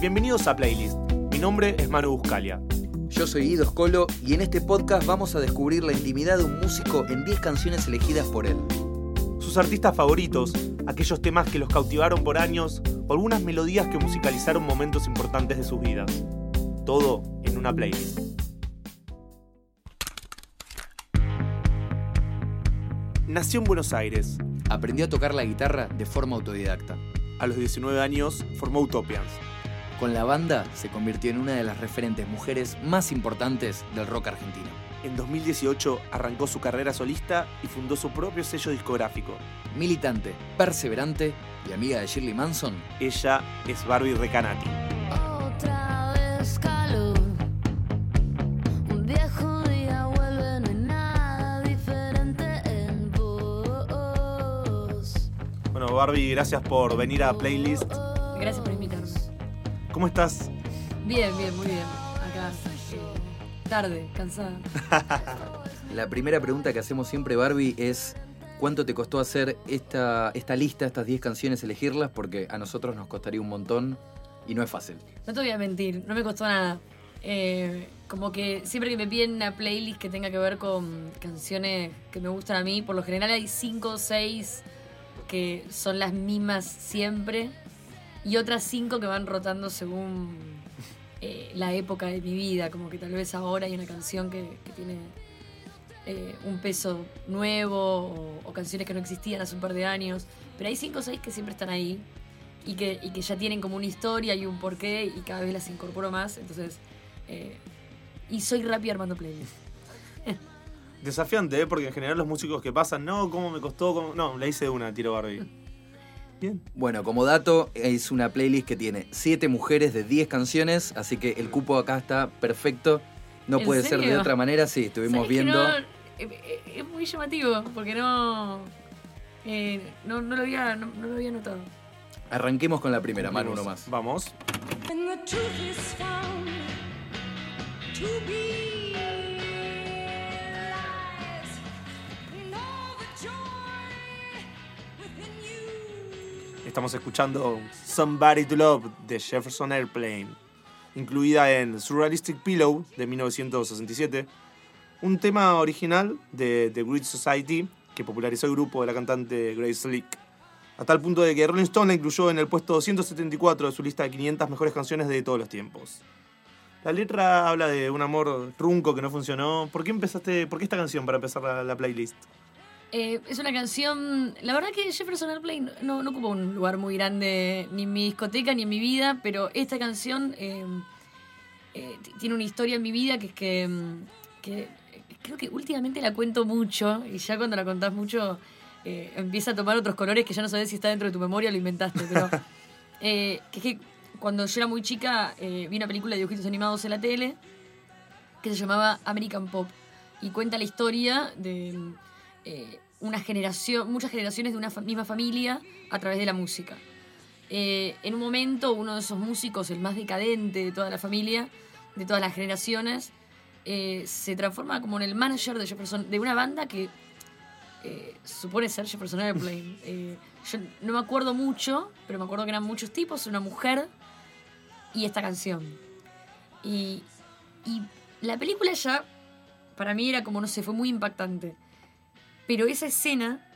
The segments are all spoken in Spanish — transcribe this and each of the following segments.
Bienvenidos a Playlist. Mi nombre es Manu Buscalia. Yo soy Guido Scolo y en este podcast vamos a descubrir la intimidad de un músico en 10 canciones elegidas por él. Sus artistas favoritos, aquellos temas que los cautivaron por años o algunas melodías que musicalizaron momentos importantes de sus vidas. Todo en una playlist. Nació en Buenos Aires. Aprendió a tocar la guitarra de forma autodidacta. A los 19 años formó Utopians. Con la banda se convirtió en una de las referentes mujeres más importantes del rock argentino. En 2018 arrancó su carrera solista y fundó su propio sello discográfico. Militante, perseverante y amiga de Shirley Manson, Ella es Barbie Recanati. Otra vez calor. Un viejo día vuelve, no hay nada diferente en vos. Bueno, Barbie, gracias por venir a Playlist. Gracias por invitarnos. ¿Cómo estás? Bien, bien, muy bien. Acá, eh, tarde, cansada. La primera pregunta que hacemos siempre, Barbie, es ¿cuánto te costó hacer esta, esta lista, estas 10 canciones, elegirlas? Porque a nosotros nos costaría un montón y no es fácil. No te voy a mentir, no me costó nada. Eh, como que siempre que me piden una playlist que tenga que ver con canciones que me gustan a mí, por lo general hay 5 o 6 que son las mismas siempre y otras 5 que van rotando según eh, la época de mi vida. Como que tal vez ahora hay una canción que, tiene eh, un peso nuevo o, canciones que no existían hace un par de años. Pero hay 5 o 6 que siempre están ahí y que, y que ya tienen como una historia y un porqué y cada vez las incorporo más. Entonces, eh, y soy rápida armando playlists. Desafiante, ¿eh? Porque en general los músicos que pasan, no, ¿cómo me costó? ¿Cómo? No, la hice de una, tiro Barbie. Bien. Bueno, como dato, es una playlist que tiene 7 mujeres de 10 canciones, así que el cupo acá está perfecto. No ¿En puede ser de otra manera, sí, estuvimos ¿Sabes que viendo. no? Eh, eh, es muy llamativo porque no, eh, no, no lo había, no, no lo había notado. Arranquemos con la primera, Manu, uno más. Vamos. And the truth is found to be Estamos escuchando Somebody to Love de Jefferson Airplane, incluida en Surrealistic Pillow de 1967, un tema original de The Great Society que popularizó el grupo de la cantante Grace Slick, a tal punto de que Rolling Stone la incluyó en el puesto 274 de su lista de 500 mejores canciones de todos los tiempos. La letra habla de un amor trunco que no funcionó. ¿Por qué empezaste, por qué esta canción para empezar la playlist? Eh, es una canción. La verdad que Jefferson Airplane no, no ocupa un lugar muy grande ni en mi discoteca ni en mi vida, pero esta canción eh, eh, tiene una historia en mi vida que es que, mm, que creo que últimamente la cuento mucho y ya cuando la contás mucho empieza a tomar otros colores que ya no sabes si está dentro de tu memoria o lo inventaste, pero que es que cuando yo era muy chica vi una película de dibujitos animados en la tele que se llamaba American Pop y cuenta la historia de eh, una generación, muchas generaciones de una fa- misma familia a través de la música. Eh, en un momento, uno de esos músicos, el más decadente de toda la familia, de todas las generaciones, eh, se transforma como en el manager de Jefferson, de una banda que eh, supone ser Jefferson Airplane. Yo no me acuerdo mucho, pero me acuerdo que eran muchos tipos, una mujer y esta canción. Y, y la película ya, para mí era como, no sé, fue muy impactante. Pero esa escena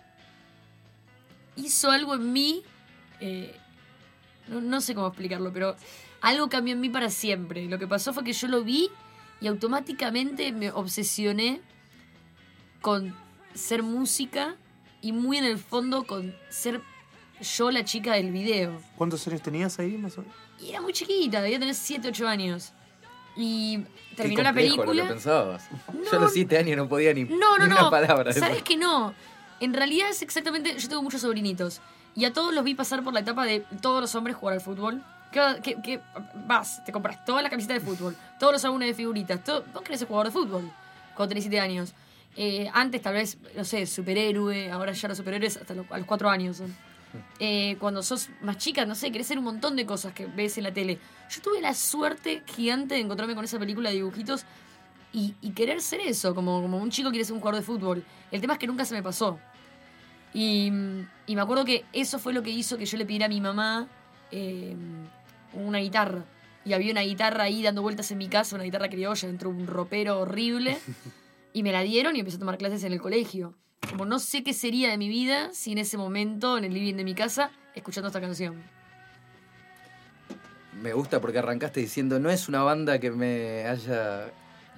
hizo algo en mí, eh, no, no sé cómo explicarlo, pero algo cambió en mí para siempre. Lo que pasó fue que yo lo vi y automáticamente me obsesioné con ser música y muy en el fondo con ser yo la chica del video. ¿Cuántos años tenías ahí? Más o menos? Y era muy chiquita, debía tener 7, 8 años. Y Qué terminó la película. lo que pensabas. No, Yo a los 7 años no podía ni, No, no, ni no. una palabra. ¿Sabes que no? En realidad es exactamente. Yo tengo muchos sobrinitos. Y a todos los vi pasar por la etapa de todos los hombres jugar al fútbol. Que, vas, te compras toda la camiseta de fútbol, todos los álbumes de figuritas. Todo, vos querés ser jugador de fútbol cuando tenés 7 años. Eh, antes, tal vez, no sé, superhéroe. Ahora ya los superhéroes hasta los, a los 4 años son. Eh, cuando sos más chica, no sé, querés ser un montón de cosas que ves en la tele. Yo tuve la suerte gigante de encontrarme con esa película de dibujitos y, y querer ser eso, como, como un chico quiere ser un jugador de fútbol. El tema es que nunca se me pasó. Y, y me acuerdo que eso fue lo que hizo que yo le pidiera a mi mamá eh, una guitarra. Y había una guitarra ahí dando vueltas en mi casa, una guitarra criolla dentro de un ropero horrible. Y me la dieron y empecé a tomar clases en el colegio. Como no sé qué sería de mi vida si en ese momento, en el living de mi casa, escuchando esta canción. Me gusta porque arrancaste diciendo, no es una banda que me haya...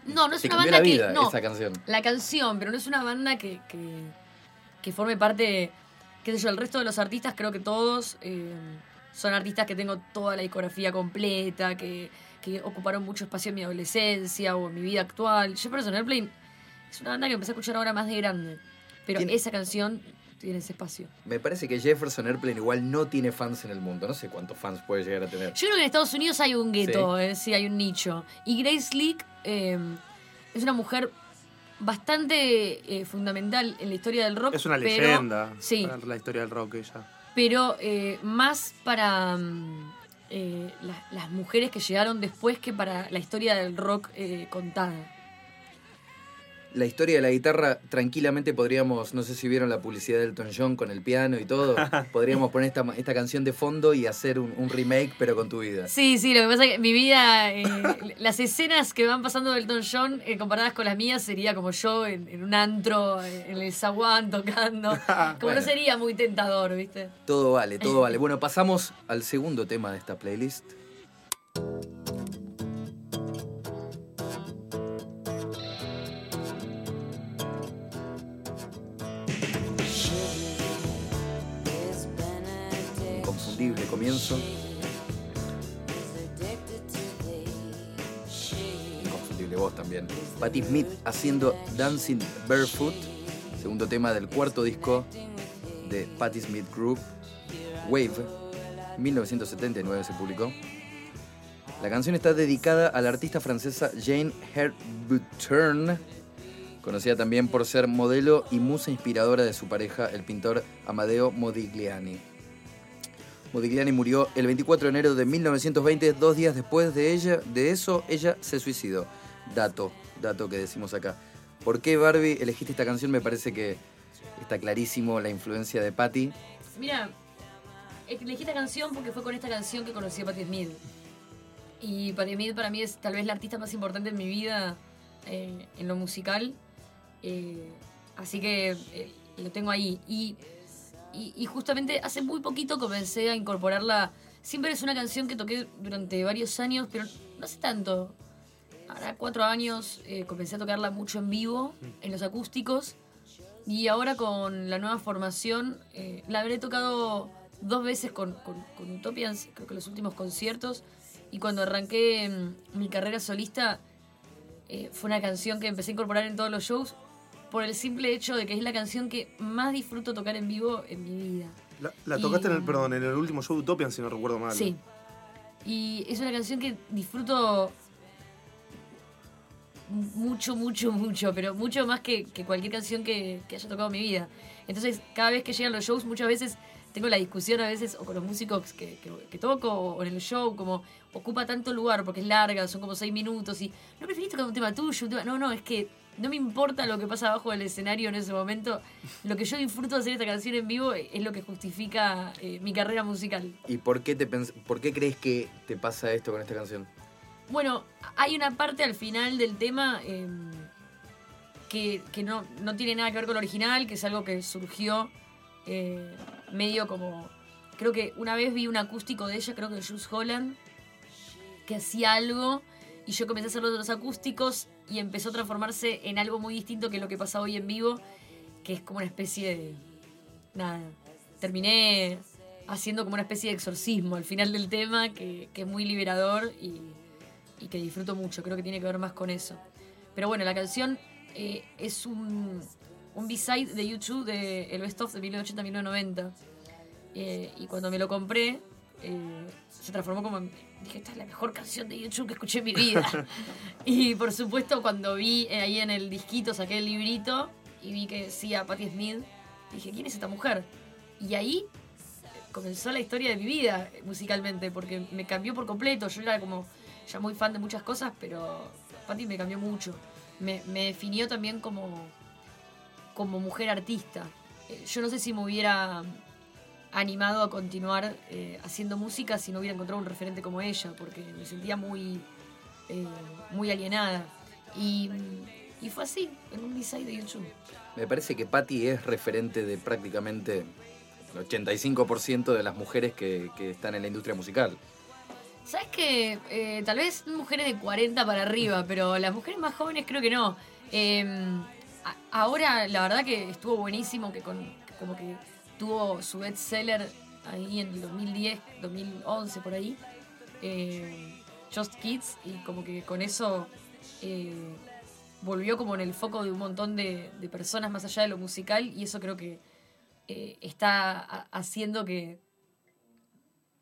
No, no es Te una banda la vida que. No, esa canción. la canción, pero no es una banda que, que, que forme parte, qué sé yo, el resto de los artistas, creo que todos eh, son artistas que tengo toda la discografía completa, que, que ocuparon mucho espacio en mi adolescencia o en mi vida actual. Jefferson Airplane es una banda que empecé a escuchar ahora más de grande, pero Tiene- esa canción tiene ese espacio. Me parece que Jefferson Airplane igual no tiene fans en el mundo. No sé cuántos fans puede llegar a tener. Yo creo que en Estados Unidos hay un gueto, eh, sí, hay un nicho. Y Grace Lee eh, es una mujer bastante eh, fundamental en la historia del rock. Es una pero- leyenda Sí, para la historia del rock ella. pero eh, más para mm, eh, las, las mujeres que llegaron después que para la historia del rock eh, contada. La historia de la guitarra, tranquilamente podríamos, no sé si vieron la publicidad de Elton John con el piano y todo, podríamos poner esta, esta canción de fondo y hacer un, un remake, pero con tu vida. Sí, sí, lo que pasa es que mi vida, eh, las escenas que van pasando del Elton John eh, comparadas con las mías sería como yo en, en un antro, eh, en el zaguán tocando. Como Bueno. no sería muy tentador, ¿viste? Todo vale, todo vale. Bueno, pasamos al segundo tema de esta playlist. Patti Smith haciendo Dancing Barefoot, segundo tema del cuarto disco de Patti Smith Group, Wave, 1979 se publicó. La canción está dedicada a la artista francesa Jane Herbuturn, conocida también por ser modelo y musa inspiradora de su pareja, el pintor Amadeo Modigliani. Modigliani murió el 24 de enero de 1920, dos días después de ella, de eso ella se suicidó. Dato, dato que decimos acá. ¿Por qué Barbie elegiste esta canción? Me parece que está clarísimo la influencia de Patti. Mira, elegí esta canción porque fue con esta canción que conocí a Patti Smith. Y Patti Smith para mí es tal vez la artista más importante en mi vida eh, en lo musical. Eh, así que eh, lo tengo ahí. Y justamente hace muy poquito comencé a incorporarla. Siempre es una canción que toqué durante varios años, pero no hace tanto. Ahora cuatro años eh, comencé a tocarla mucho en vivo, en los acústicos. Y ahora con la nueva formación, eh, la habré tocado dos veces con, con, con Utopians, creo que los últimos conciertos. Y cuando arranqué mm, mi carrera solista, eh, fue una canción que empecé a incorporar en todos los shows por el simple hecho de que es la canción que más disfruto tocar en vivo en mi vida. La, la Y- tocaste en el, perdón, en el último show de Utopian, si no recuerdo mal. Sí. Y es una canción que disfruto mucho, mucho, mucho, pero mucho más que, cualquier canción que, que haya tocado en mi vida. Entonces, cada vez que llegan los shows, muchas veces tengo la discusión a veces o con los músicos que, que- toco o en el show, como ocupa tanto lugar porque es larga, son como seis minutos y no preferís tocar un tema tuyo. No, no, es que no me importa lo que pasa abajo del escenario en ese momento. Lo que yo disfruto de hacer esta canción en vivo es lo que justifica eh, mi carrera musical. ¿Y por qué, te por qué crees que te pasa esto con esta canción? Bueno, hay una parte al final del tema eh, que, que no, no tiene nada que ver con lo original, que es algo que surgió eh, medio como... Creo que una vez vi un acústico de ella, creo que de Jules Holland, que hacía algo y yo comencé a hacer los acústicos y empezó a transformarse en algo muy distinto que lo que pasa hoy en vivo, que es como una especie de... Nada, terminé haciendo como una especie de exorcismo al final del tema, que, que es muy liberador y, y que disfruto mucho. Creo que tiene que ver más con eso. Pero bueno, la canción eh, es un, un B-side de YouTube de El Best Of de 1980-1990. Eh, y cuando me lo compré, eh, se transformó como en. Dije, esta es la mejor canción de YouTube que escuché en mi vida. y por supuesto, cuando vi eh, ahí en el disquito, saqué el librito y vi que decía Patti Smith, dije, ¿quién es esta mujer? Y ahí comenzó la historia de mi vida eh, musicalmente, porque me cambió por completo. Yo era como ya muy fan de muchas cosas, pero Patti me cambió mucho. Me, me definió también como, como mujer artista. Eh, Yo no sé si me hubiera animado a continuar eh, haciendo música si no hubiera encontrado un referente como ella, porque me sentía muy, eh, muy alienada. Y, y fue así, en un design de YouTube. Me parece que Patty es referente de prácticamente el 85% de las mujeres que, que están en la industria musical. ¿Sabes que eh, Tal vez mujeres de 40 para arriba, pero las mujeres más jóvenes creo que no. A- ahora, la verdad que estuvo buenísimo, que con, como que tuvo su bestseller ahí en el 2010, 2011, por ahí. eh, Just Kids, y como que con eso eh, volvió como en el foco de un montón de, de personas más allá de lo musical, y eso creo que eh, está ha- haciendo que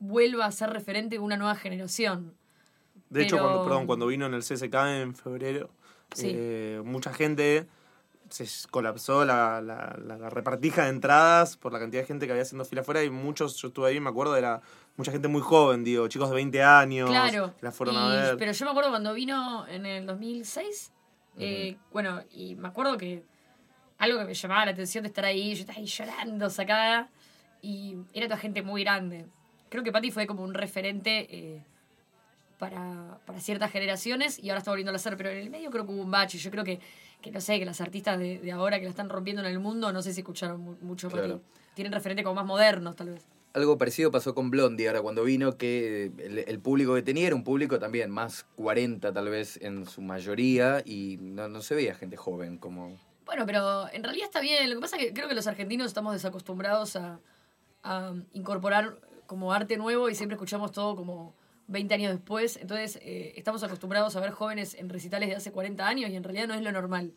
vuelva a ser referente de una nueva generación. De hecho, cuando, perdón, cuando vino en el CSK en febrero, Sí. eh, mucha gente se colapsó la, la- repartija de entradas por la cantidad de gente que había haciendo fila afuera y muchos, yo estuve ahí, me acuerdo, era mucha gente muy joven, digo, chicos de 20 años, Claro. la fueron y- a ver. Pero yo me acuerdo cuando vino en el 2006, eh, bueno, y me acuerdo que algo que me llamaba la atención de estar ahí, yo estaba ahí llorando, sacada, y era toda gente muy grande. Creo que Patty fue como un referente eh, para, para ciertas generaciones y ahora está volviendo a ser, pero en el medio creo que hubo un bache. Yo creo que, que no sé, que las artistas de, de ahora que la están rompiendo en el mundo, no sé si escucharon mu- mucho Claro. Patty. Tienen referentes como más modernos, tal vez. Algo parecido pasó con Blondie ahora cuando vino, que el, el público que tenía era un público también más 40 tal vez en su mayoría y no, no se veía gente joven como... Bueno, pero en realidad está bien. Lo que pasa es que creo que los argentinos estamos desacostumbrados a, a incorporar como arte nuevo y siempre escuchamos todo como 20 años después. Entonces eh, estamos acostumbrados a ver jóvenes en recitales de hace 40 años y en realidad no es lo normal.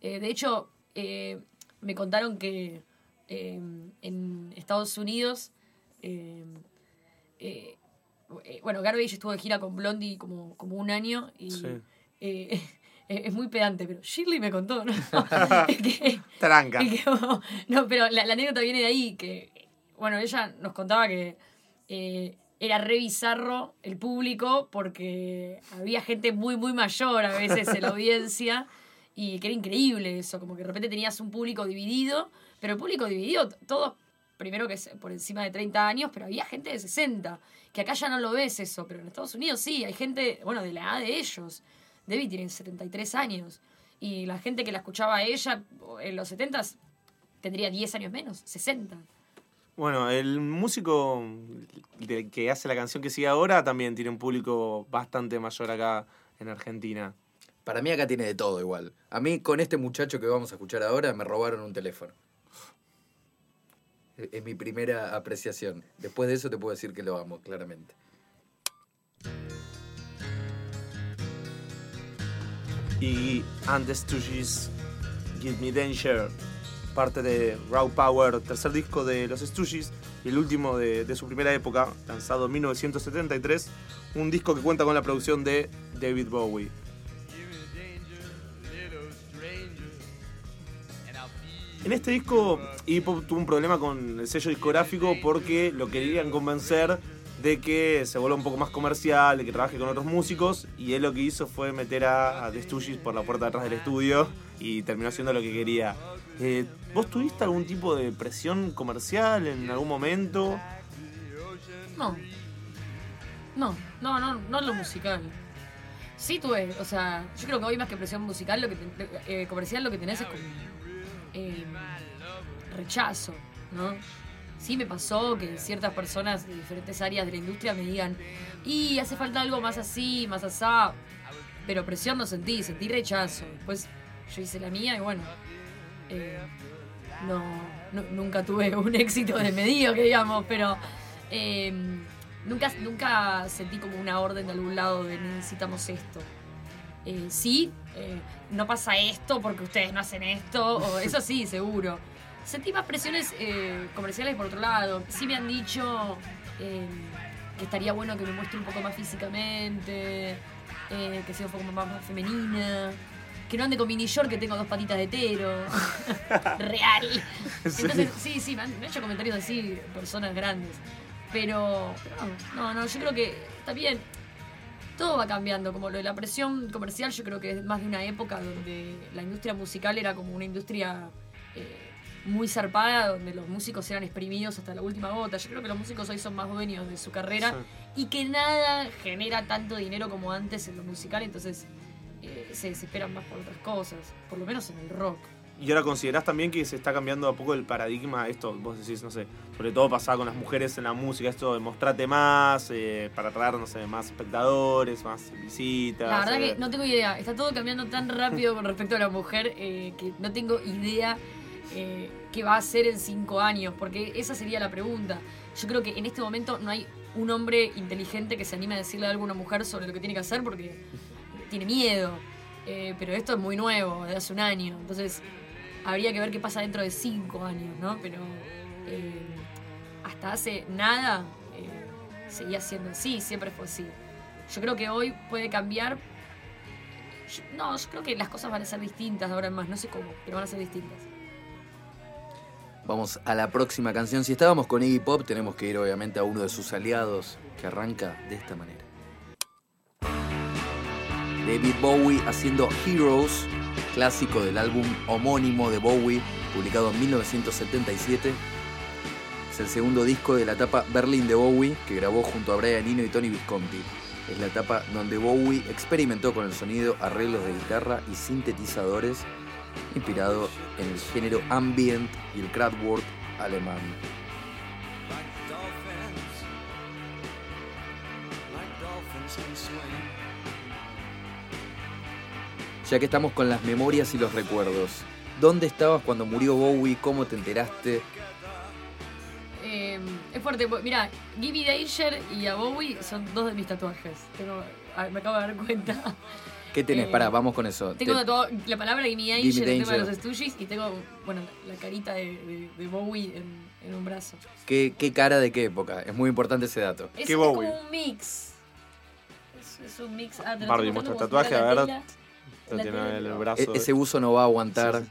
Eh, de hecho, eh, me contaron que en Estados Unidos... bueno, Garbage estuvo de gira con Blondie como, como un año y Sí. es muy pedante, pero Shirley me contó, ¿no? que, Tranca. que, no, pero la, la anécdota viene de ahí, que, bueno, ella nos contaba que eh, era re bizarro el público porque había gente muy, muy mayor a veces en la audiencia y que era increíble eso, como que de repente tenías un público dividido, pero el público dividido, todos, primero que por encima de 30 años, pero había gente de 60, que acá ya no lo ves eso, pero en Estados Unidos sí, hay gente, bueno, de la edad de ellos. Debbie tiene 73 años. Y la gente que la escuchaba a ella en los 70 tendría 10 años menos, 60. Bueno, el músico que hace la canción que sigue ahora también tiene un público bastante mayor acá en Argentina. Para mí acá tiene de todo igual. A mí con este muchacho que vamos a escuchar ahora me robaron un teléfono. Es es mi primera apreciación. Después de eso te puedo decir que lo amo, claramente. Y And the Stooges Give Me Danger, parte de Raw Power, tercer disco de los Stooges y el último de, su primera época, lanzado en 1973, un disco que cuenta con la producción de David Bowie. En este disco, Iggy Pop tuvo un problema con el sello discográfico porque lo querían convencer de que se vuelva un poco más comercial, de que trabaje con otros músicos, y él lo que hizo fue meter a, a The Stooges por la puerta de atrás del estudio y terminó haciendo lo que quería. Eh, ¿Vos tuviste algún tipo de presión comercial en algún momento? No. No, no, no, no lo musical. Sí tuve, o sea, yo creo que hoy más que presión musical, lo que ten- eh, comercial lo que tenés es como eh, rechazo, ¿no? Sí me pasó que ciertas personas de diferentes áreas de la industria me digan, y hace falta algo más así, más asá, pero presión no sentí, sentí rechazo. Después yo hice la mía y bueno, eh, no, nu- nunca tuve un éxito de medido, que digamos, pero eh, nunca, nunca sentí como una orden de algún lado de necesitamos esto. Eh, sí, eh, no pasa esto porque ustedes no hacen esto, o eso sí, seguro. Sentí más presiones comerciales por otro lado. Sí me han dicho eh, que estaría bueno que me muestre un poco más físicamente, que sea un poco más, más femenina, que no ande con mini short que tengo dos patitas de hetero. Real. Entonces, sí, sí, me han, me han hecho comentarios así personas grandes. Pero, pero no, no, no, yo creo que está bien. Todo va cambiando, como lo de la presión comercial, yo creo que es más de una época donde la industria musical era como una industria eh, muy zarpada, donde los músicos eran exprimidos hasta la última gota. Yo creo que los músicos hoy son más dueños de su carrera y que nada genera tanto dinero como antes en lo musical, entonces eh, se desesperan más por otras cosas, por lo menos en el rock. Y ahora considerás también que se está cambiando a poco el paradigma, esto, vos decís, no sé, sobre todo pasaba con las mujeres en la música, esto de mostrarte más, eh, para atraer, no sé, más espectadores, más visitas. La verdad eh. que no tengo idea, está todo cambiando tan rápido con respecto a la mujer eh, que no tengo idea qué va a hacer en cinco años, porque esa sería la pregunta. Yo creo que en este momento no hay un hombre inteligente que se anime a decirle algo a una mujer sobre lo que tiene que hacer porque tiene miedo. Eh, pero esto es muy nuevo, de hace un año. Entonces, habría que ver qué pasa dentro de cinco años, ¿no? Pero eh, hasta hace nada eh, seguía siendo así, siempre fue así. Yo creo que hoy puede cambiar. No, yo creo que las cosas van a ser distintas de ahora en más, no sé cómo, pero van a ser distintas. Vamos a la próxima canción. Si estábamos con Iggy Pop, tenemos que ir obviamente a uno de sus aliados, que arranca de esta manera. David Bowie haciendo Heroes, clásico del álbum homónimo de Bowie, publicado en 1977. Es el segundo disco de la etapa Berlin de Bowie, que grabó junto a Brian Eno y Tony Visconti. Es la etapa donde Bowie experimentó con el sonido, arreglos de guitarra y sintetizadores, inspirado en el género ambient y el Kraftwerk alemán. Ya que estamos con las memorias y los recuerdos, ¿dónde estabas cuando murió Bowie? ¿Cómo te enteraste? Eh, es fuerte, pues, mira, Gimme Danger y a Bowie son dos de mis tatuajes. Tengo- me acabo de dar cuenta. ¿Qué tenés? Eh, Pará, vamos con eso. Tengo Te- tatuado la palabra Gimme Danger, Gimme el tema de Danger. los Stooges, y tengo, bueno, la carita de, de- de Bowie en, en un brazo. ¿Qué, qué cara de qué época? Es muy importante ese dato. Es, ¿Qué es Bowie? como un mix. Es, es un mix. Ah, Barbie muestra el tatuaje, a ver. Lo tiene el brazo. E- ese uso no va a aguantar. Sí, sí.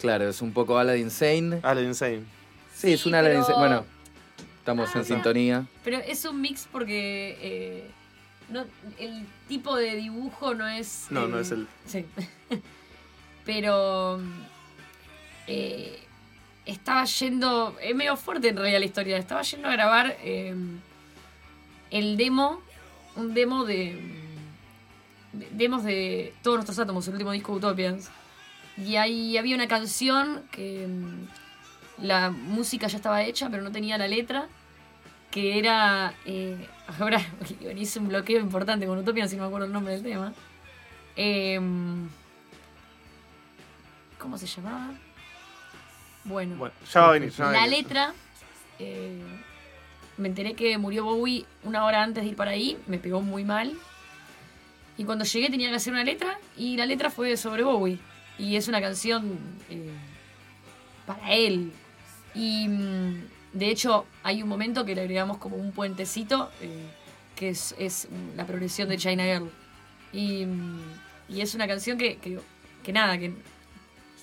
Claro, es un poco Aladdin Sane. Aladdin Insane. Sí, es un Aladdin pero- Sane. Bueno, estamos Ah, en sintonía. Pero es un mix porque eh, no, el tipo de dibujo no es. No, eh, no es el- Sí. Pero. eh, estaba yendo. Es medio fuerte en realidad la historia. Estaba yendo a grabar eh, el demo. Un demo de. De- Demos de todos nuestros átomos, el último disco Utopians. Y ahí había una canción que. mm, La música ya estaba hecha, pero no tenía la letra que era. eh, ahora hice un bloqueo importante con Utopia, si no me acuerdo el nombre del tema. Em, ¿Cómo se llamaba? Bueno, Bueno, ya va a venir. Ya va a la venir. letra. eh, me enteré que murió Bowie una hora antes de ir para ahí, me pegó muy mal. Y cuando llegué tenía que hacer una letra, y la letra fue sobre Bowie. Y es una canción eh, para él. Y mm, de hecho, hay un momento que le agregamos como un puentecito, eh, que es, es la progresión de China Girl. Y, mm, y es una canción que, que, que nada, que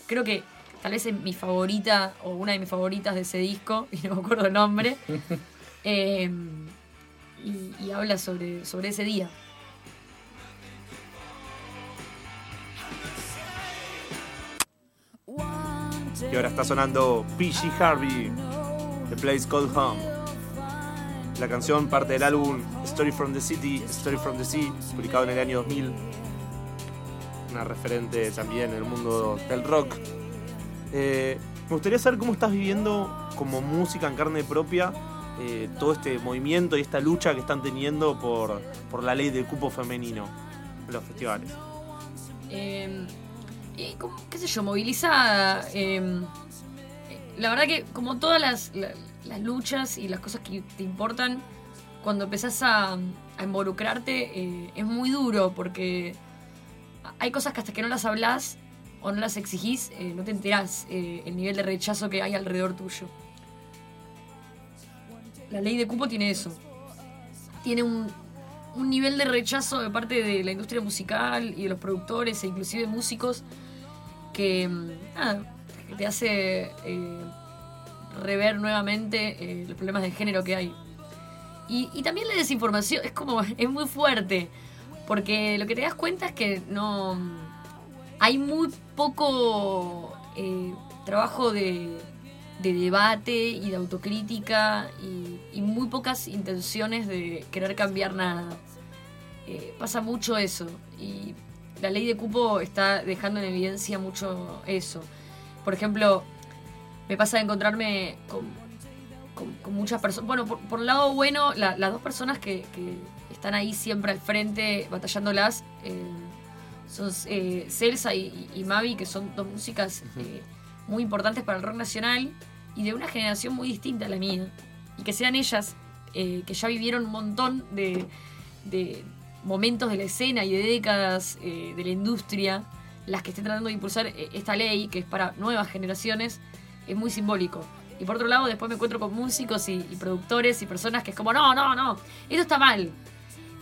creo que tal vez es mi favorita o una de mis favoritas de ese disco, y no me acuerdo el nombre. Eh, y, y habla sobre, sobre ese día. Y ahora está sonando PG Harvey, The Place Called Home. La canción parte del álbum Story from the City, Story from the Sea, publicado en el año 2000. Una referente también en el mundo del rock. Eh, me gustaría saber cómo estás viviendo como música en carne propia eh, todo este movimiento y esta lucha que están teniendo por, por la ley del cupo femenino en los festivales. Eh, y como, qué sé yo, movilizada. eh, la verdad que como todas las, la- las luchas y las cosas que te importan, cuando empezás a, a involucrarte eh, es muy duro porque hay cosas que hasta que no las hablas o no las exigís, eh, no te enterás eh, el nivel de rechazo que hay alrededor tuyo. La ley de cupo tiene eso. Tiene un, un nivel de rechazo de parte de la industria musical y de los productores e inclusive músicos que, mm, te hace eh, rever nuevamente eh, los problemas de género que hay. Y, también la desinformación es como, es muy fuerte, porque lo que te das cuenta es que no... Hay muy poco eh, trabajo de, de debate y de autocrítica y, y muy pocas intenciones de querer cambiar nada. Pasa mucho eso y la ley de cupo está dejando en evidencia mucho eso. Por ejemplo, me pasa de encontrarme con, con- con muchas personas. Bueno, por, por el lado bueno, la- las dos personas que, que están ahí siempre al frente batallándolas eh, son eh, Celsa y, y Mavi, que son dos músicas eh, muy importantes para el rock nacional y de una generación muy distinta a la mía. Y que sean ellas, eh, que ya vivieron un montón de, de momentos de la escena y de décadas eh, de la industria, las que estén tratando de impulsar eh, esta ley, que es para nuevas generaciones, es muy simbólico. Y por otro lado, después me encuentro con músicos y, y productores y personas que es como, no, no, no, esto está mal.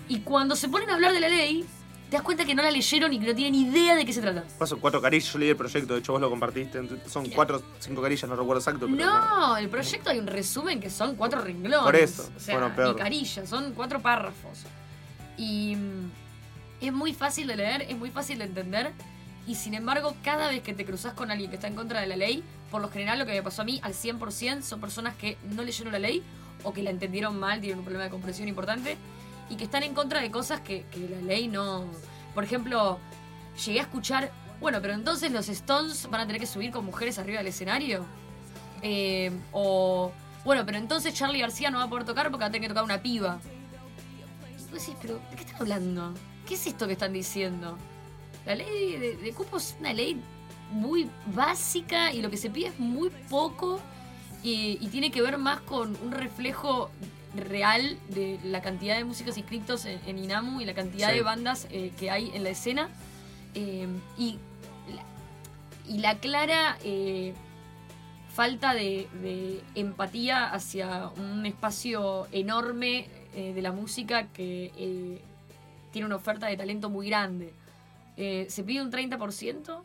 Y cuando se ponen a hablar de la ley, te das cuenta que no la leyeron y que no tienen idea de qué se trata. Paso cuatro carillas, yo leí el proyecto, de hecho vos lo compartiste. Son cuatro, cinco carillas, no recuerdo exacto. Pero No, el proyecto hay un resumen que son cuatro renglones. Por eso, O sea, bueno, peor. ni carilla, son cuatro párrafos. Y mm, es muy fácil de leer, es muy fácil de entender. Y sin embargo, cada vez que te cruzas con alguien que está en contra de la ley, por lo general lo que me pasó a mí al 100% son personas que no leyeron la ley o que la entendieron mal, tienen un problema de comprensión importante y que están en contra de cosas que, la ley no... Por ejemplo, llegué a escuchar, bueno, pero entonces los Stones van a tener que subir con mujeres arriba del escenario. Eh, o, bueno, pero entonces Charlie García no va a poder tocar porque va a tener que tocar una piba. Y vos decís, pero ¿de qué están hablando? ¿Qué es esto que están diciendo? La ley de, de cupo es una ley muy básica y lo que se pide es muy poco y, y tiene que ver más con un reflejo real de la cantidad de músicos inscritos en, en INAMU y la cantidad Sí. de bandas eh, que hay en la escena eh, y, la, y la clara eh, falta de, de empatía hacia un espacio enorme eh, de la música que eh, tiene una oferta de talento muy grande. Eh, se pide un 30%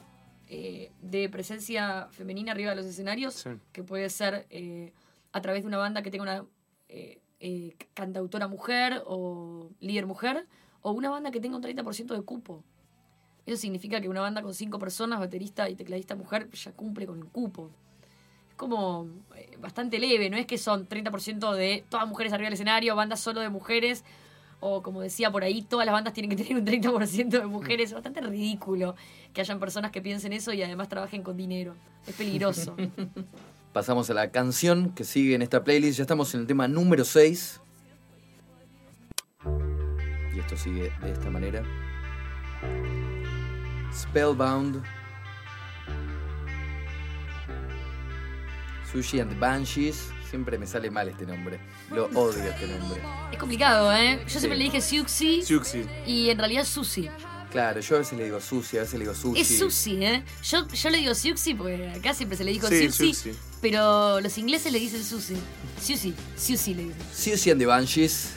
eh, de presencia femenina arriba de los escenarios, Sí. que puede ser a través de una banda que tenga una cantautora mujer o líder mujer, o una banda que tenga un 30% de cupo. Eso significa que una banda con cinco personas, baterista y tecladista mujer, ya cumple con el cupo. Como eh, bastante leve, no es que son 30% de todas mujeres arriba del escenario, bandas solo de mujeres, o como decía por ahí, todas las bandas tienen que tener un 30% de mujeres. Es bastante ridículo que hayan personas que piensen eso y además trabajen con dinero. Es peligroso. Pasamos a la canción que sigue en esta playlist. Ya estamos en el tema número 6. Y esto sigue de esta manera. Spellbound. Sushi and the Banshees. Siempre me sale mal este nombre. Lo odio este nombre. es complicado, ¿eh? Yo siempre le dije Siuxi Siuxi. y en realidad Susi. Claro, yo a veces le digo sushi, a veces le digo sushi. Es Susi, ¿eh? Yo, yo le digo Siuxi porque acá siempre se le dijo Sí, Siuxi, Siuxi. pero los ingleses le dicen Susi. Siuxi, Siuxi le dicen. Sushi and the Banshees.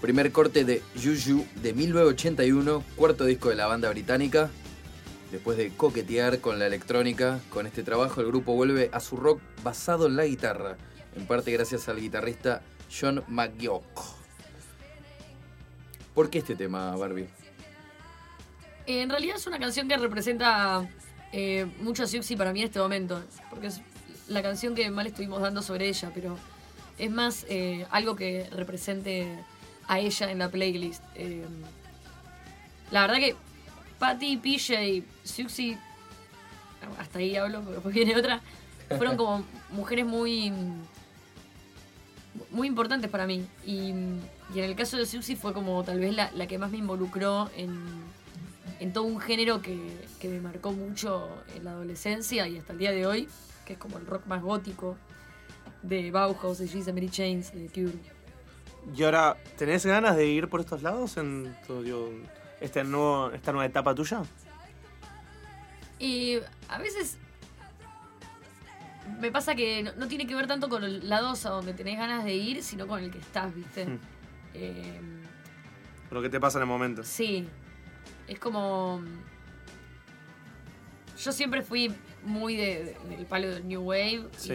Primer corte de Juju de 1981, cuarto disco de la banda británica. Después de coquetear con la electrónica, con este trabajo el grupo vuelve a su rock basado en la guitarra, en parte gracias al guitarrista John McGeoch. ¿Por qué este tema, Barbie? Eh, En realidad es una canción que representa eh, mucho a Siuxi para mí en este momento, porque es la canción que le estuvimos dando sobre ella, pero es más eh, algo que represente a ella en la playlist. La verdad que Patty, PJ, Siuxi, hasta ahí hablo, porque después viene otra, fueron como mujeres muy muy importantes para mí. Y, en el caso de Siuxi fue como tal vez la, la que más me involucró en, todo un género que, que me marcó mucho en la adolescencia y hasta el día de hoy, que es como el rock más gótico de Bauhaus, de Jesus Mary Chains, de Cure. Y ahora, ¿tenés ganas de ir por estos lados en tu, este nuevo, esta nueva etapa tuya? Y a veces me pasa que no, no tiene que ver tanto con el lados a donde tenés ganas de ir, sino con el que estás, ¿viste? Mm. Eh, Lo que te pasa en el momento. Sí. Es como. Yo siempre fui muy de- de- del palo del New Wave Sí.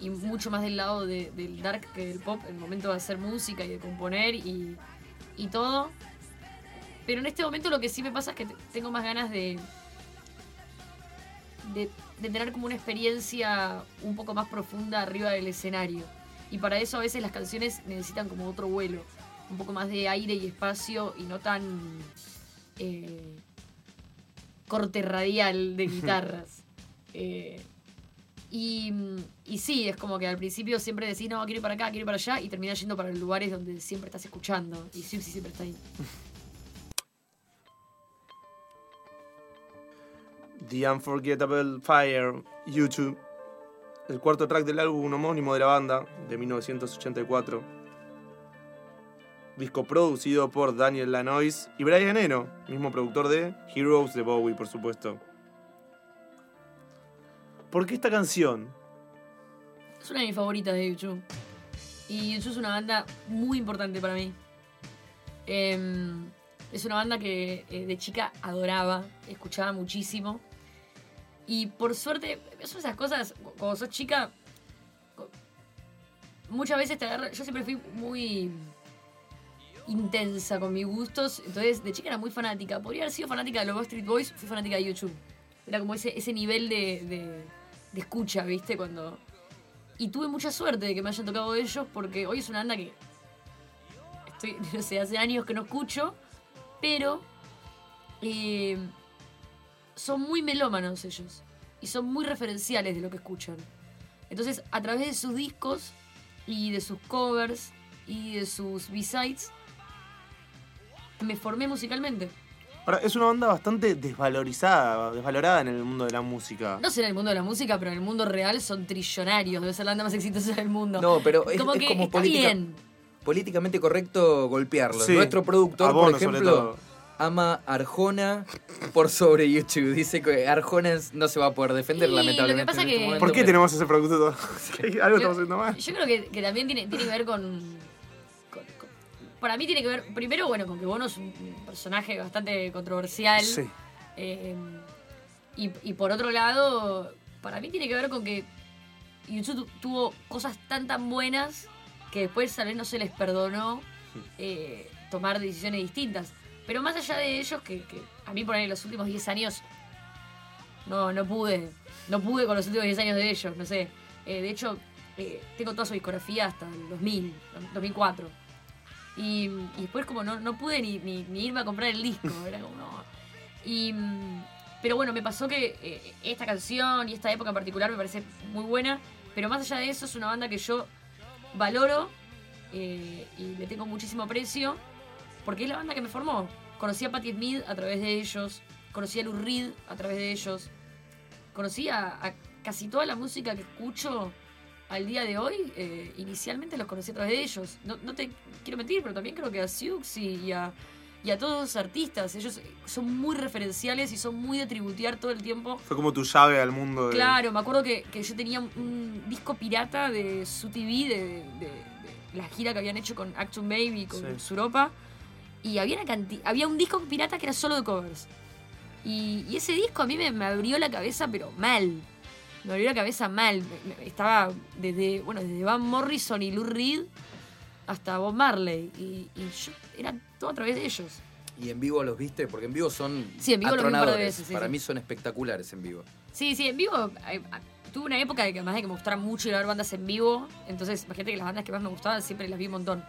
y, y mucho más del lado de- del dark que del pop, el momento de hacer música y de componer y, y todo. Pero en este momento lo que sí me pasa es que te- tengo más ganas de. de, de tener como una experiencia un poco más profunda arriba del escenario. Y para eso a veces las canciones necesitan como otro vuelo, un poco más de aire y espacio y no tan eh, corte radial de guitarras. Eh, y, y sí, es como que al principio siempre decís, no, quiero ir para acá, quiero ir para allá, y terminás yendo para los lugares donde siempre estás escuchando. Y sí, sí, siempre está ahí. The Unforgettable Fire, YouTube, el cuarto track del álbum homónimo de la banda, de 1984. Disco producido por Daniel Lanois y Brian Eno, mismo productor de Heroes de Bowie, por supuesto. ¿Por qué esta canción? Es una de mis favoritas de YouTube. Y YouTube es una banda muy importante para mí. Em, es una banda que eh, de chica adoraba, escuchaba muchísimo. Y por suerte, son esas cosas, cuando sos chica, muchas veces te agarra. Yo siempre fui muy intensa con mis gustos, entonces de chica era muy fanática. Podría haber sido fanática de los Backstreet Boys, fui fanática de YouTube. Era como ese, ese nivel de, de- de escucha, ¿viste? Cuando. Y tuve mucha suerte de que me hayan tocado ellos, porque hoy es una banda que. Estoy, no sé, hace años que no escucho, pero. eh, son muy melómanos ellos. Y son muy referenciales de lo que escuchan. Entonces, a través de sus discos y de sus covers y de sus B-sides, me formé musicalmente. Ahora, es una banda bastante desvalorizada, desvalorada en el mundo de la música. No sé en el mundo de la música, pero en el mundo real son trillonarios. Debe ser la banda más exitosa del mundo. No, pero es, como es que como está política- bien. políticamente correcto golpearlos. Sí. Nuestro productor, por sobre ejemplo, todo. Ama Arjona por sobre YouTube. Dice que Arjona no se va a poder defender, Y lo que lamentablemente. pasa en este que- momento, ¿Por qué pero- tenemos ese producto? Algo estamos Yo, haciendo mal. yo creo que, que también tiene, tiene que ver con, con- con- Para mí tiene que ver, primero, bueno, con que Bono es un personaje bastante controversial. Sí. Eh, y, y por otro lado, para mí tiene que ver con que YouTube tu- tuvo cosas tan tan buenas que después tal vez no se les perdonó eh, tomar decisiones distintas. Pero más allá de ellos, que, a mí por ahí los últimos 10 años no, no pude. No pude con los últimos 10 años de ellos, no sé. Eh, de hecho, eh, tengo toda su discografía hasta el 2000, 2004. Y, después como no, no pude ni, ni- irme a comprar el disco, era como no. Y, pero bueno, me pasó que eh, esta canción y esta época en particular me parece muy buena, pero más allá de eso es una banda que yo valoro y le tengo muchísimo aprecio, porque es la banda que me formó. Conocí a Patti Smith a través de ellos, conocí a Lou Reed a través de ellos, conocí a, a casi toda la música que escucho al día de hoy, eh, inicialmente los conocí a través de ellos. No, no te quiero mentir, pero también creo que a Siux y, a, y a todos los artistas, ellos son muy referenciales y son muy de tributear todo el tiempo. Fue como tu llave al mundo. de- Claro, me acuerdo que, que yo tenía un, un disco pirata de su TV, de, de- de la gira que habían hecho con Action Baby, con Sí. Suropa, y había, una había un disco pirata que era solo de covers. Y, y ese disco a mí me, me abrió la cabeza, pero mal. Me abrió la cabeza mal. Me- me- estaba desde, bueno, desde Van Morrison y Lou Reed hasta Bob Marley. Y, y yo era todo a través de ellos. ¿Y en vivo los viste? Porque en vivo son Sí, en vivo los vi veces, sí, Para sí. mí son espectaculares en vivo. Sí, sí, en vivo. eh, tuve una época de que además de que me gustara mucho ir a ver bandas en vivo. Entonces, imagínate que las bandas que más me gustaban siempre las vi un montón.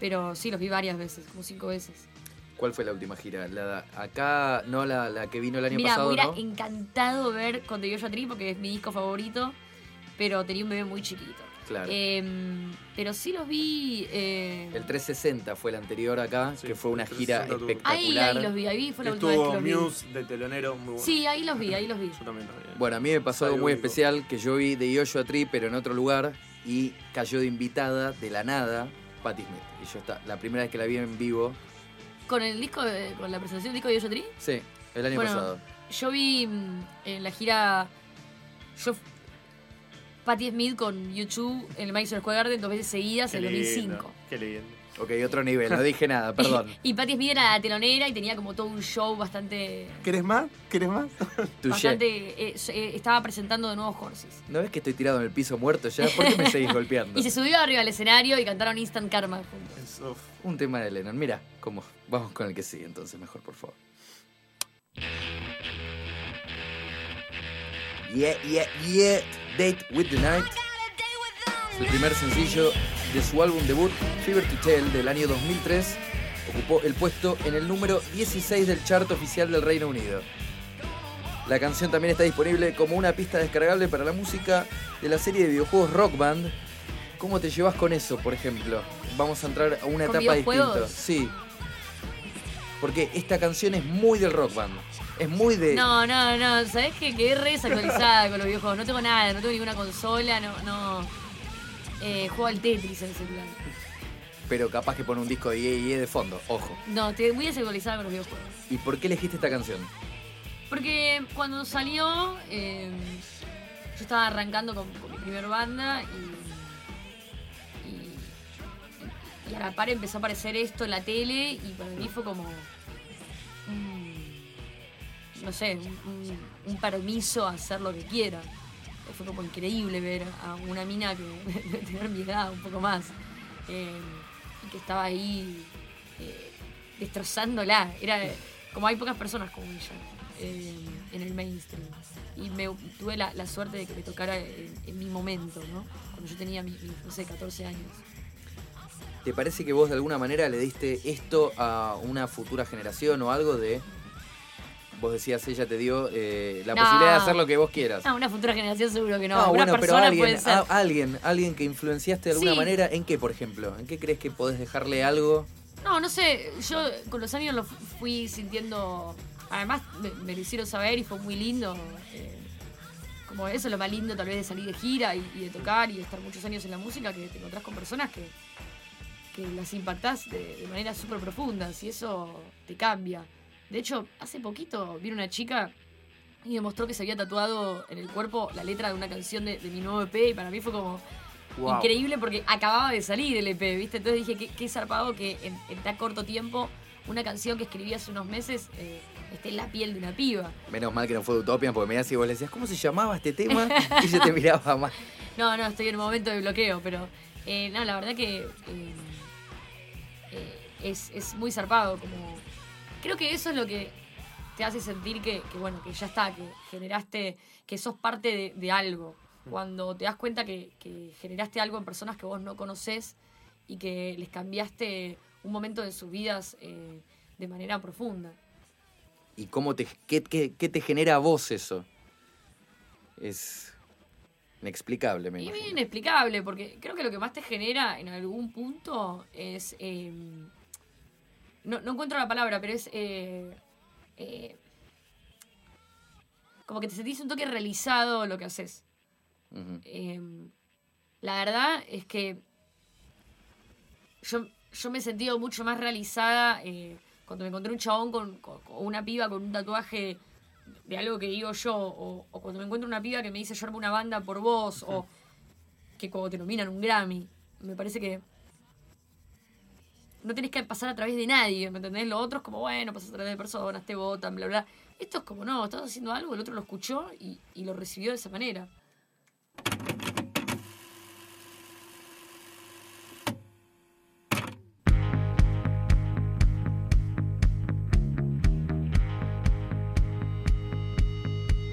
Pero sí, los vi varias veces, como cinco veces. ¿Cuál fue la última gira? La, acá, no la, la que vino el año Mira, pasado, me hubiera ¿no? encantado ver con The Joshua Tree porque es mi disco favorito. Pero tenía un bebé muy chiquito. Claro. Em, pero sí los vi. eh, El 360 fue el anterior acá, Sí, que fue una gira 360 tuvo. ahí, espectacular. ahí los vi, ahí fue la última vez que los vi. Muse de telonero, muy bueno. Sí, ahí los vi, ahí los vi. Yo también lo vi. Bueno, a mí me pasó algo muy único. especial, que yo vi de Joshua Tree, pero en otro lugar, y cayó de invitada, de la nada, Patti Smith. Y yo está, la primera vez que la vi en vivo, Con el disco, de- con la presentación del disco de Tree. sí, el año Bueno, pasado. Yo vi mm, en la gira. Yo. Patti Smith con YouTube en el Madison Square Garden dos veces seguidas Qué en el lindo, 2005. Qué lindo. Ok, otro nivel, no dije nada, perdón. Y Patti Smith era la telonera y tenía como todo un show bastante. ¿Querés más? ¿Querés más? Bastante eh, eh, estaba presentando de nuevos Horses. ¿No ves que estoy tirado en el piso muerto ya? ¿Por qué me seguís golpeando? Y se subió arriba al escenario y cantaron Instant Karma juntos. Un tema de Lennon. Mira, cómo. Vamos con el que sigue entonces, mejor, por favor. Yeah, yeah, yeah. Date with the Night. El primer sencillo de su álbum debut, Fever to Tell, del año 2003. Ocupó el puesto en el número 16 del chart oficial del Reino Unido. La canción también está disponible como una pista descargable para la música de la serie de videojuegos Rock Band. ¿Cómo te llevas con eso, por ejemplo? Vamos a entrar a una ¿Con etapa distinta. Sí. Porque esta canción es muy del Rock Band. Es muy de. No, no, no. ¿Sabés que quedé re desactualizada con los videojuegos? No tengo nada, no tengo ninguna consola, no. no. Eh, juego al Tetris en el celular. Pero capaz que pone un disco de IE de fondo, ojo. No, estoy muy desactualizada con los videojuegos. ¿Y por qué elegiste esta canción? Porque cuando salió, eh, yo estaba arrancando con, con mi primer banda y, y, y a la par empezó a aparecer esto en la tele y para mí fue como un, no sé, un, un- un permiso a hacer lo que quiera. Fue como increíble ver a una mina que de tener mi edad, un poco más, eh, y que estaba ahí eh, destrozándola. Era como hay pocas personas como ella eh, en el mainstream. Y tuve la, suerte de que me tocara en, en mi momento, ¿no? Cuando yo tenía, mis, mis, no sé, 14 años. ¿Te parece que vos de alguna manera le diste esto a una futura generación o algo de... Vos decías, ella te dio eh, la No. posibilidad de hacer lo que vos quieras. Ah, una futura generación seguro que no. No, una bueno, pero alguien, puede ser. a- alguien, alguien que influenciaste de alguna Sí. manera, ¿en qué, por ejemplo? ¿En qué crees que podés dejarle algo? No, no sé, yo con los años lo fu- fui sintiendo, además me, me lo hicieron saber y fue muy lindo. eh, como eso es lo más lindo tal vez de salir de gira y, y de tocar y de estar muchos años en la música, que te encontrás con personas que, que las impactás de, de maneras súper profundas y eso te cambia. De hecho, hace poquito vi una chica y me mostró que se había tatuado en el cuerpo la letra de una canción de, de mi nuevo EP y para mí fue como Wow. increíble porque acababa de salir el EP, ¿viste? Entonces dije, qué, qué zarpado que en, en tan corto tiempo una canción que escribí hace unos meses eh, esté en la piel de una piba. Menos mal que no fue de Utopia, porque me decías y vos le decías, ¿cómo se llamaba este tema? Y yo te miraba mal. No, no, estoy en un momento de bloqueo, pero eh, no, la verdad que eh, es, es muy zarpado. Como, creo que eso es lo que te hace sentir que, que, bueno, que ya está, que generaste, que sos parte de, de algo. Cuando te das cuenta que, que generaste algo en personas que vos no conoces y que les cambiaste un momento de sus vidas eh, de manera profunda. ¿Y cómo te, qué, qué- qué te genera a vos eso? Es inexplicable, me Y es imagino. inexplicable, porque creo que lo que más te genera en algún punto es. eh, no, no encuentro la palabra, pero es. eh, eh, como que te sentís un toque realizado lo que haces. Eh, la verdad es que yo, yo me he sentido mucho más realizada eh, cuando me encontré un chabón con, con- con una piba con un tatuaje de algo que digo yo, o, o cuando me encuentro una piba que me dice yo armo una banda por vos, o que cuando te nominan un Grammy. Me parece que no tenés que pasar a través de nadie, ¿me entendés? Lo otro es como, bueno, pasas a través de personas, te votan, bla, bla. Esto es como, no, estás haciendo algo, el otro lo escuchó y, y lo recibió de esa manera.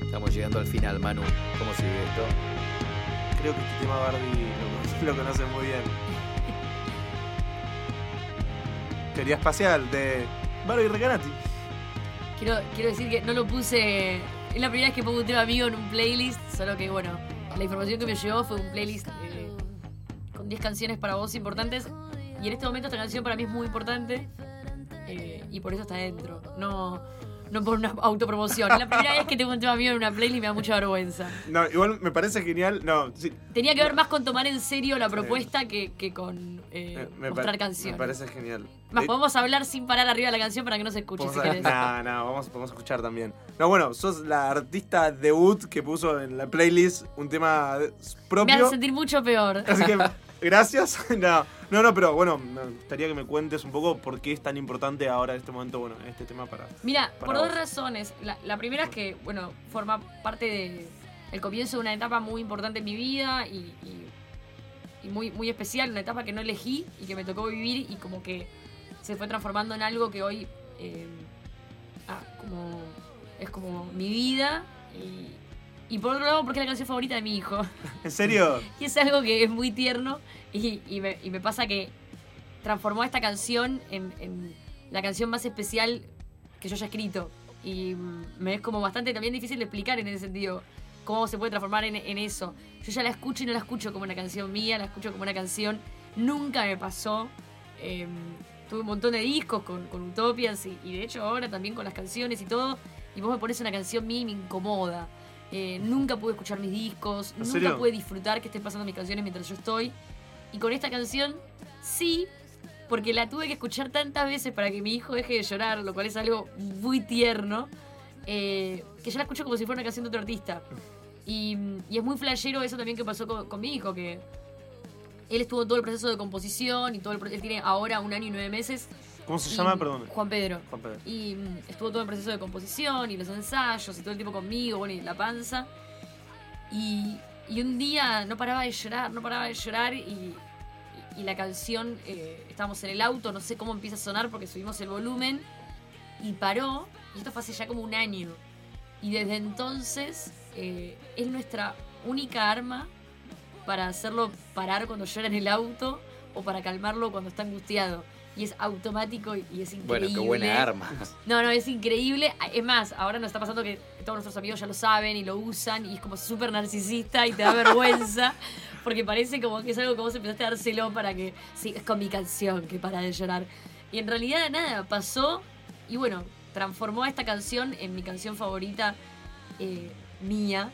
Estamos llegando al final, Manu. ¿Cómo sigue esto? Creo que este tema Barbie lo, lo conoce muy bien. Teoría espacial de Barbie Recanati. Quiero, quiero decir que no lo puse. Es la primera vez que pongo un tema mío en un playlist, solo que bueno, la información que me llegó fue un playlist eh, con 10 canciones para vos importantes. Y en este momento esta canción para mí es muy importante eh, y por eso está dentro. No, no por una autopromoción. Es la primera vez que tengo un tema mío en una playlist me da mucha vergüenza. No, igual me parece genial. No, sí. Tenía que ver más con tomar en serio la propuesta que, que con eh, me, me mostrar canciones. Me parece genial. Más, De- podemos hablar sin parar arriba de la canción para que no se escuche si querés. No, no, vamos, a escuchar también. No, bueno, sos la artista debut que puso en la playlist un tema Me propio. hace sentir mucho peor. Así que, gracias. No, no, no, pero bueno, me gustaría que me cuentes un poco por qué es tan importante ahora en este momento, bueno, este tema para. Mira, Para por dos razones. La, la primera es que, bueno, forma parte de el comienzo de una etapa muy importante en mi vida y, y- y muy, muy especial, una etapa que no elegí y que me tocó vivir y como que se fue transformando en algo que hoy eh, ah, como, es como mi vida y, Y por otro lado, porque es la canción favorita de mi hijo. ¿En serio? Y es algo que es muy tierno y, y me, y me pasa que transformó esta canción en, en la canción más especial que yo haya escrito. Y mm, me es como bastante también difícil de explicar en ese sentido cómo se puede transformar en, en eso. Yo ya la escucho y no la escucho como una canción mía, la escucho como una canción. Nunca me pasó. eh, tuve un montón de discos con, con Utopias y, y de hecho ahora también con las canciones y todo. Y vos me pones una canción mía y me incomoda. Eh, nunca pude escuchar mis discos, ¿En nunca serio? pude disfrutar que estén pasando mis canciones mientras yo estoy. Y con esta canción, sí, porque la tuve que escuchar tantas veces para que mi hijo deje de llorar, lo cual es algo muy tierno, eh, que yo la escucho como si fuera una canción de otro artista. Y, y es muy flashero eso también que pasó con, con mi hijo, que él estuvo en todo el proceso de composición y todo el pro- él tiene ahora un año y nueve meses. ¿Cómo se llama? Perdón. Juan Pedro. Juan Pedro. Y mm, estuvo todo el proceso de composición y los ensayos y todo el tiempo conmigo, bueno, y la panza. Y, y un día no paraba de llorar, no paraba de llorar y, y- la canción, eh, estábamos en el auto, no sé cómo empieza a sonar porque subimos el volumen y paró. Y esto fue hace ya como un año. Y desde entonces eh, es nuestra única arma para hacerlo parar cuando llora en el auto o para calmarlo cuando está angustiado. Y es automático y es increíble. Bueno, qué buena arma. No, no, es increíble. Es más, ahora nos está pasando que todos nuestros amigos ya lo saben y lo usan y es como súper narcisista y te da vergüenza porque parece como que es algo que vos empezaste a dárselo para que, sí, es con mi canción que para de llorar. Y en realidad nada, pasó y bueno, transformó a esta canción en mi canción favorita eh, mía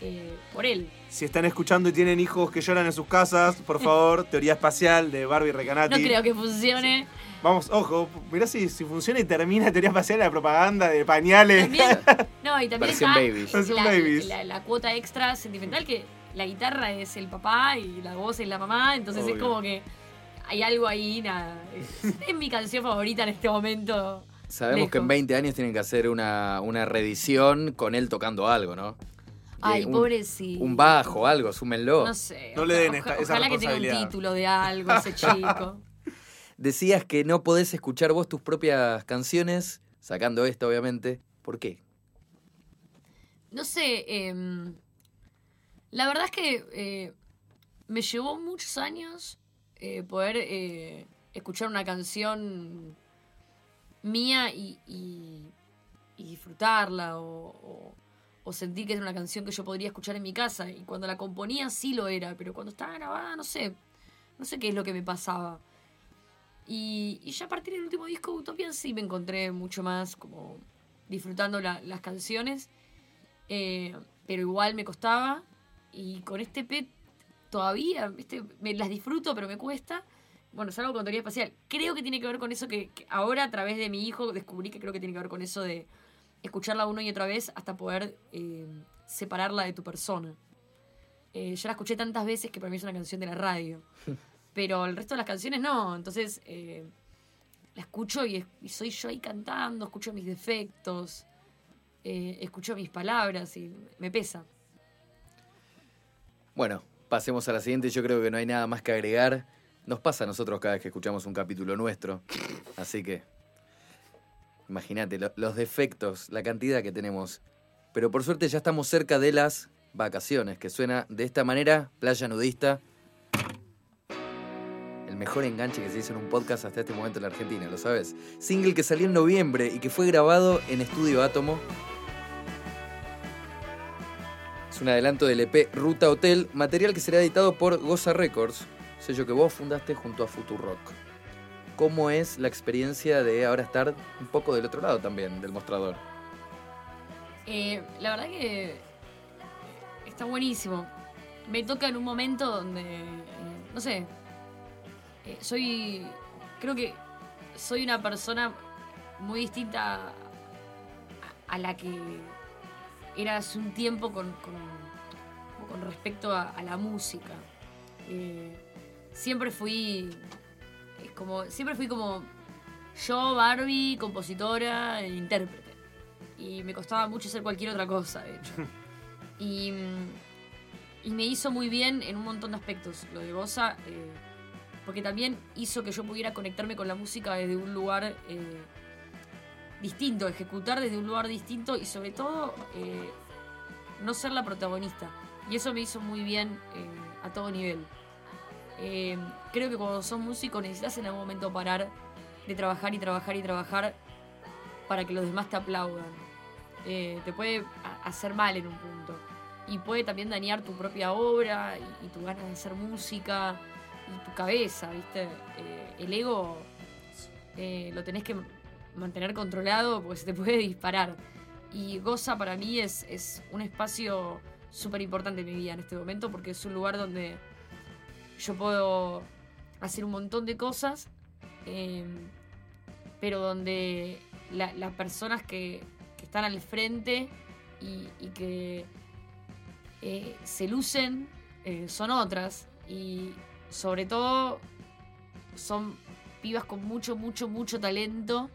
eh, por él. Si están escuchando y tienen hijos que lloran en sus casas, por favor, teoría espacial de Barbie No Recanati. creo que funcione. Vamos, ojo, mirá si, si funciona y termina teoría espacial la propaganda de pañales. También, no, y también está Babies. Versión la, Babies. la- la cuota extra sentimental que la guitarra es el papá y la voz es la mamá, entonces es como que hay algo ahí, nada. Es, es mi canción favorita en este momento. Sabemos que en lejos. 20 años tienen que hacer una, una reedición con él tocando algo, ¿no? Ay, Eh, un- pobrecito. Un bajo, algo, súmenlo. No sé. No le den esta- esa ojalá que tenga un título de algo ese chico. Decías que no podés escuchar vos tus propias canciones, sacando esta, obviamente. ¿Por qué? No sé, em, la verdad es que eh, me llevó muchos años eh, poder eh, escuchar una canción mía y, disfrutarla o, o- sentir que es una canción que yo podría escuchar en mi casa. Y cuando la componía sí lo era, pero cuando estaba grabada no sé, no sé qué es lo que me pasaba. Y, ya a partir del último disco Utopian sí me encontré mucho más como disfrutando la- las canciones. Pero igual me costaba. Y con este EP todavía, ¿viste? Me las disfruto, pero me cuesta. Bueno, es algo con teoría espacial. Creo que tiene que ver con eso que, que ahora a través de mi hijo descubrí que creo que tiene que ver con eso de escucharla una y otra vez hasta poder eh, separarla de tu persona. Eh, yo la escuché tantas veces que para mí es una canción de la radio. Pero el resto de las canciones no. Entonces eh, la escucho y, es- y soy yo ahí cantando, escucho mis defectos, eh, escucho mis palabras y me pesa. Bueno, pasemos a la siguiente. Yo creo que no hay nada más que agregar. Nos pasa a nosotros cada vez que escuchamos un capítulo nuestro. Así que, imagínate, lo- los defectos, la cantidad que tenemos. Pero por suerte ya estamos cerca de las vacaciones, que suena de esta manera, Playa Nudista. El mejor enganche que se hizo en un podcast hasta este momento en la Argentina, ¿lo sabes? Single que salió en noviembre y que fue grabado en Estudio Átomo. Es un adelanto del EP Ruta Hotel, material que será editado por Goza Records, sello que vos fundaste junto a Futurock. ¿Cómo es la experiencia de ahora estar un poco del otro lado también del mostrador? Eh, la verdad que está buenísimo. Me toca en un momento donde, eh, no sé, eh, soy, creo que soy una persona muy distinta a, a la que era hace un tiempo con, con, con respecto a, a la música. Eh, siempre fui eh, como, siempre fui como yo, Barbie, compositora e intérprete y me costaba mucho hacer cualquier otra cosa, de hecho. Y, mm, y me hizo muy bien en un montón de aspectos lo de Goza, eh, porque también hizo que yo pudiera conectarme con la música desde un lugar eh, distinto, ejecutar desde un lugar distinto y sobre todo eh, no ser la protagonista. Y eso me hizo muy bien eh, a todo nivel. Eh, creo que cuando sos músico necesitas en algún momento parar de trabajar y trabajar y trabajar para que los demás te aplaudan. Te puede hacer mal en un punto. Y puede también dañar tu propia obra y, y tu ganas de hacer música y tu cabeza, ¿viste? El ego lo tenés que mantener controlado porque se te puede disparar. Y Goza para mí es, es un espacio súper importante en mi vida en este momento porque es un lugar donde yo puedo hacer un montón de cosas, eh, pero donde la- las personas que, que están al frente y, y que eh, se lucen eh, son otras y sobre todo son pibas con mucho, mucho, mucho talento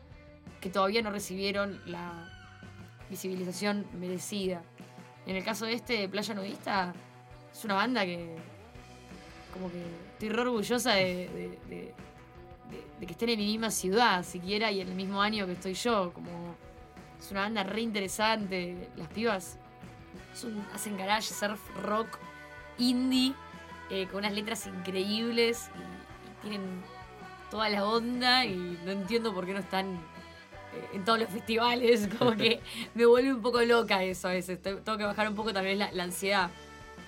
que todavía no recibieron la visibilización merecida. En el caso de este, Playa Nudista, es una banda que como que estoy re orgullosa de, de- que estén en mi misma ciudad siquiera y en el mismo año que estoy yo. Como es una banda re interesante. Las pibas hacen garage, surf, rock, indie, eh, con unas letras increíbles y, tienen toda la onda y no entiendo por qué no están en todos los festivales. Como que me vuelve un poco loca eso a veces. Te- Tengo que bajar un poco también la, ansiedad.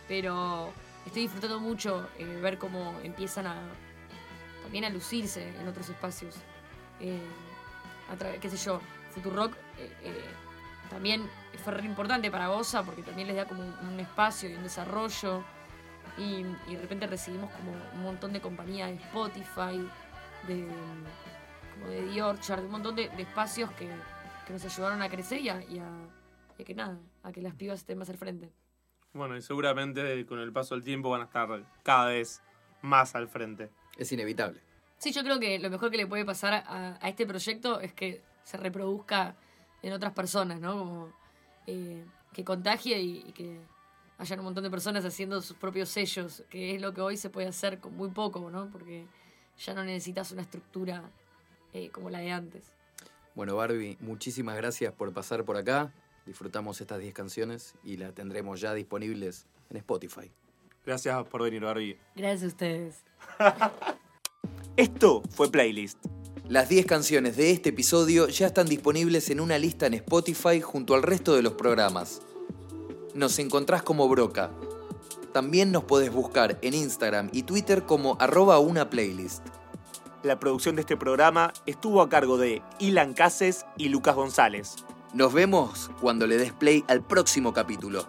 Pero estoy disfrutando mucho eh, ver cómo empiezan a también a lucirse en otros espacios. Eh, a qué sé yo, Futurock eh, eh, también fue importante para Goza porque también les da como un, espacio y un desarrollo. Y, de repente recibimos como un montón de compañías de Spotify, de, como de The Orchard, un montón de, de espacios que, que nos ayudaron a crecer y a, y a- y a que nada, a que las pibas estén más al frente. Bueno, y seguramente con el paso del tiempo van a estar cada vez más al frente. Es inevitable. Sí, yo creo que lo mejor que le puede pasar a, a este proyecto es que se reproduzca en otras personas, ¿no? Como eh, que contagie y, y que hayan un montón de personas haciendo sus propios sellos, que es lo que hoy se puede hacer con muy poco, ¿no? Porque ya no necesitas una estructura eh, como la de antes. Bueno, Barbie, muchísimas gracias por pasar por acá. Disfrutamos estas 10 canciones y las tendremos ya disponibles en Spotify. Gracias por venir, Barbie. Gracias a ustedes. Esto fue Playlist. Las 10 canciones de este episodio ya están disponibles en una lista en Spotify junto al resto de los programas. Nos encontrás como Broca. También nos podés buscar en Instagram y Twitter como arroba una playlist. La producción de este programa estuvo a cargo de Ilan Cases y Lucas González. Nos vemos cuando le des play al próximo capítulo.